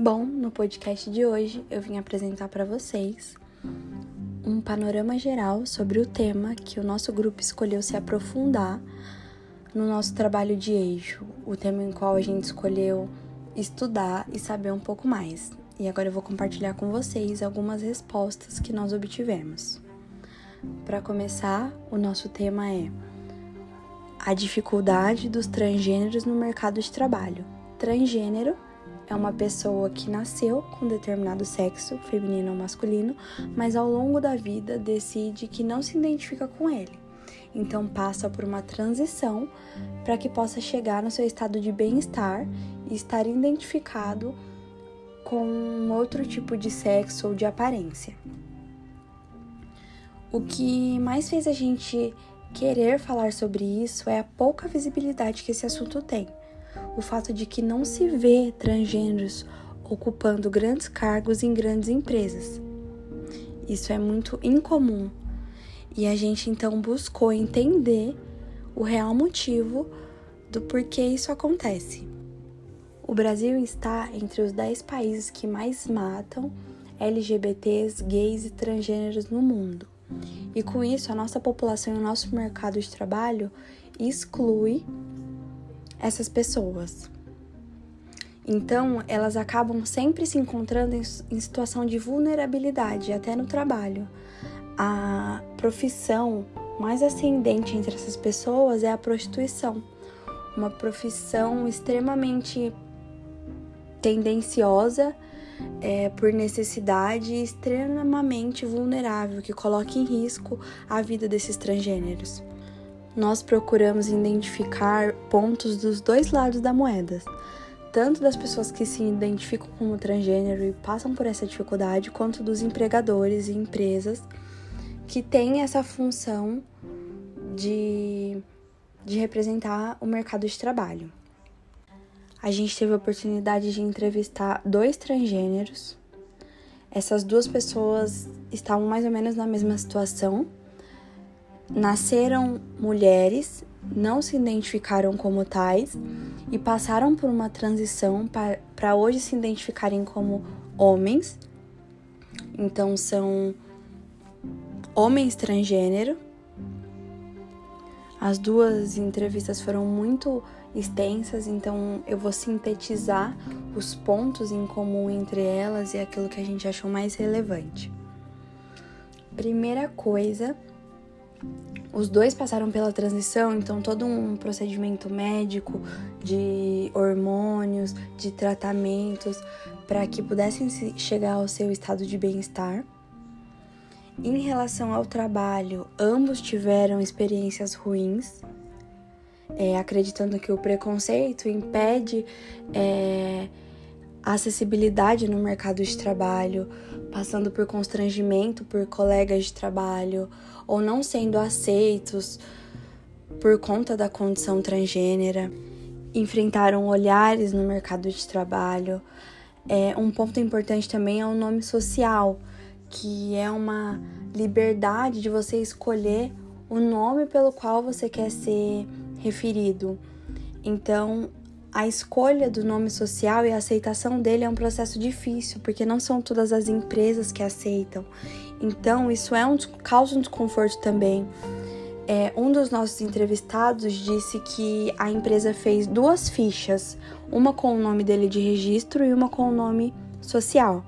Bom, no podcast de hoje eu vim apresentar para vocês um panorama geral sobre o tema que o nosso grupo escolheu se aprofundar no nosso trabalho de eixo, o tema em qual a gente escolheu estudar e saber um pouco mais. E agora eu vou compartilhar com vocês algumas respostas que nós obtivemos. Para começar, o nosso tema é a dificuldade dos transgêneros no mercado de trabalho. Transgênero é uma pessoa que nasceu com determinado sexo, feminino ou masculino, mas ao longo da vida decide que não se identifica com ele. Então passa por uma transição para que possa chegar no seu estado de bem-estar e estar identificado com outro tipo de sexo ou de aparência. O que mais fez a gente querer falar sobre isso é a pouca visibilidade que esse assunto tem. O fato de que não se vê transgêneros ocupando grandes cargos em grandes empresas. Isso é muito incomum. E a gente então buscou entender o real motivo do porquê isso acontece. O Brasil está entre os 10 países que mais matam LGBTs, gays e transgêneros no mundo. E com isso, a nossa população e o nosso mercado de trabalho exclui essas pessoas. Então, elas acabam sempre se encontrando em, situação de vulnerabilidade, até no trabalho. A profissão mais ascendente entre essas pessoas é a prostituição, uma profissão extremamente tendenciosa é, por necessidade extremamente vulnerável que coloca em risco a vida desses transgêneros. Nós procuramos identificar pontos dos dois lados da moeda, tanto das pessoas que se identificam como transgênero e passam por essa dificuldade, quanto dos empregadores e empresas que têm essa função de, de representar o mercado de trabalho a gente teve a oportunidade de entrevistar dois transgêneros. Essas duas pessoas estavam mais ou menos na mesma situação. Nasceram mulheres, não se identificaram como tais e passaram por uma transição para hoje se identificarem como homens. Então são homens transgênero. As duas entrevistas foram muito extensas, então eu vou sintetizar os pontos em comum entre elas e aquilo que a gente achou mais relevante. Primeira coisa, os dois passaram pela transição, então todo um procedimento médico de hormônios, de tratamentos para que pudessem chegar ao seu estado de bem-estar. Em relação ao trabalho, ambos tiveram experiências ruins, é, acreditando que o preconceito impede é, a acessibilidade no mercado de trabalho, passando por constrangimento por colegas de trabalho ou não sendo aceitos por conta da condição transgênera, enfrentaram olhares no mercado de trabalho. É, um ponto importante também é o nome social, que é uma liberdade de você escolher o nome pelo qual você quer ser referido. Então, a escolha do nome social e a aceitação dele é um processo difícil, porque não são todas as empresas que aceitam. Então, isso é um causa um desconforto também. É, um dos nossos entrevistados disse que a empresa fez duas fichas, uma com o nome dele de registro e uma com o nome social.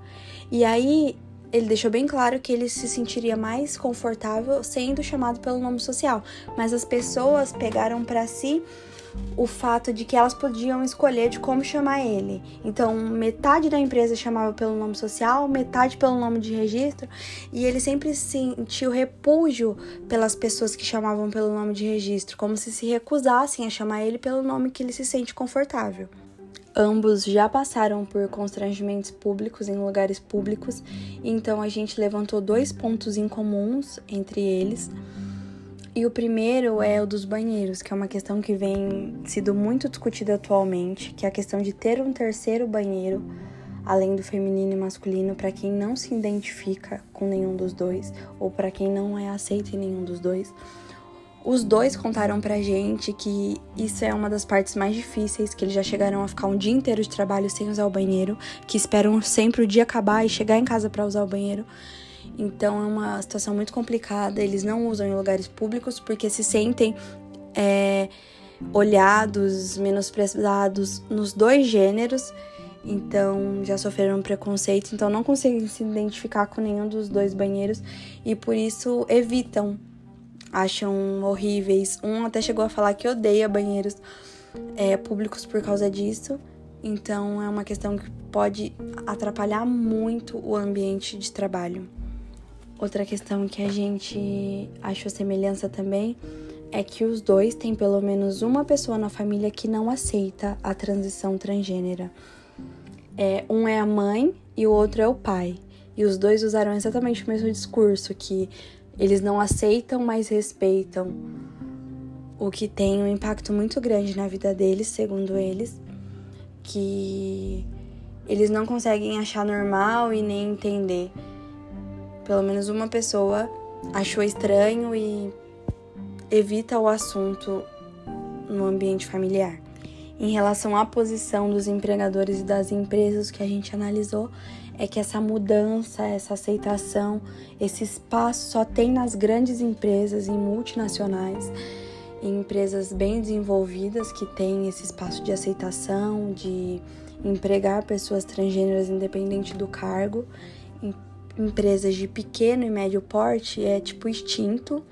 E aí ele deixou bem claro que ele se sentiria mais confortável sendo chamado pelo nome social, mas as pessoas pegaram para si o fato de que elas podiam escolher de como chamar ele. Então, metade da empresa chamava pelo nome social, metade pelo nome de registro, e ele sempre sentiu repúdio pelas pessoas que chamavam pelo nome de registro, como se se recusassem a chamar ele pelo nome que ele se sente confortável. Ambos já passaram por constrangimentos públicos em lugares públicos, então a gente levantou dois pontos em comuns entre eles. E o primeiro é o dos banheiros, que é uma questão que vem sido muito discutida atualmente, que é a questão de ter um terceiro banheiro, além do feminino e masculino, para quem não se identifica com nenhum dos dois ou para quem não é aceito em nenhum dos dois. Os dois contaram pra gente que isso é uma das partes mais difíceis, que eles já chegaram a ficar um dia inteiro de trabalho sem usar o banheiro, que esperam sempre o dia acabar e chegar em casa para usar o banheiro. Então é uma situação muito complicada. Eles não usam em lugares públicos porque se sentem é, olhados, menosprezados nos dois gêneros. Então já sofreram preconceito, então não conseguem se identificar com nenhum dos dois banheiros e por isso evitam acham horríveis. Um até chegou a falar que odeia banheiros é, públicos por causa disso. Então é uma questão que pode atrapalhar muito o ambiente de trabalho. Outra questão que a gente achou semelhança também é que os dois têm pelo menos uma pessoa na família que não aceita a transição transgênera. É, um é a mãe e o outro é o pai. E os dois usaram exatamente o mesmo discurso, que eles não aceitam, mas respeitam, o que tem um impacto muito grande na vida deles, segundo eles, que eles não conseguem achar normal e nem entender. Pelo menos uma pessoa achou estranho e evita o assunto no ambiente familiar. Em relação à posição dos empregadores e das empresas que a gente analisou, é que essa mudança, essa aceitação, esse espaço só tem nas grandes empresas e multinacionais, em empresas bem desenvolvidas que têm esse espaço de aceitação, de empregar pessoas transgêneras independente do cargo. Em empresas de pequeno e médio porte é tipo extinto,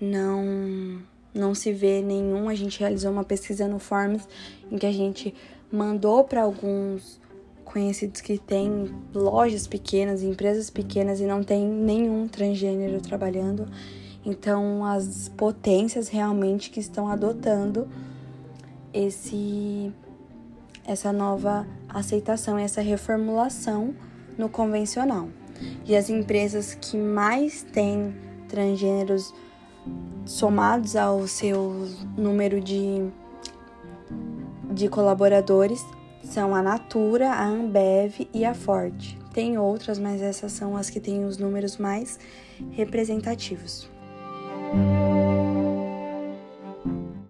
não não se vê nenhum. A gente realizou uma pesquisa no Forms em que a gente mandou para alguns conhecidos que têm lojas pequenas, empresas pequenas e não tem nenhum transgênero trabalhando. Então, as potências realmente que estão adotando esse essa nova aceitação, essa reformulação no convencional. E as empresas que mais têm transgêneros somados ao seu número de, de colaboradores são a Natura, a Ambev e a Ford. Tem outras, mas essas são as que têm os números mais representativos.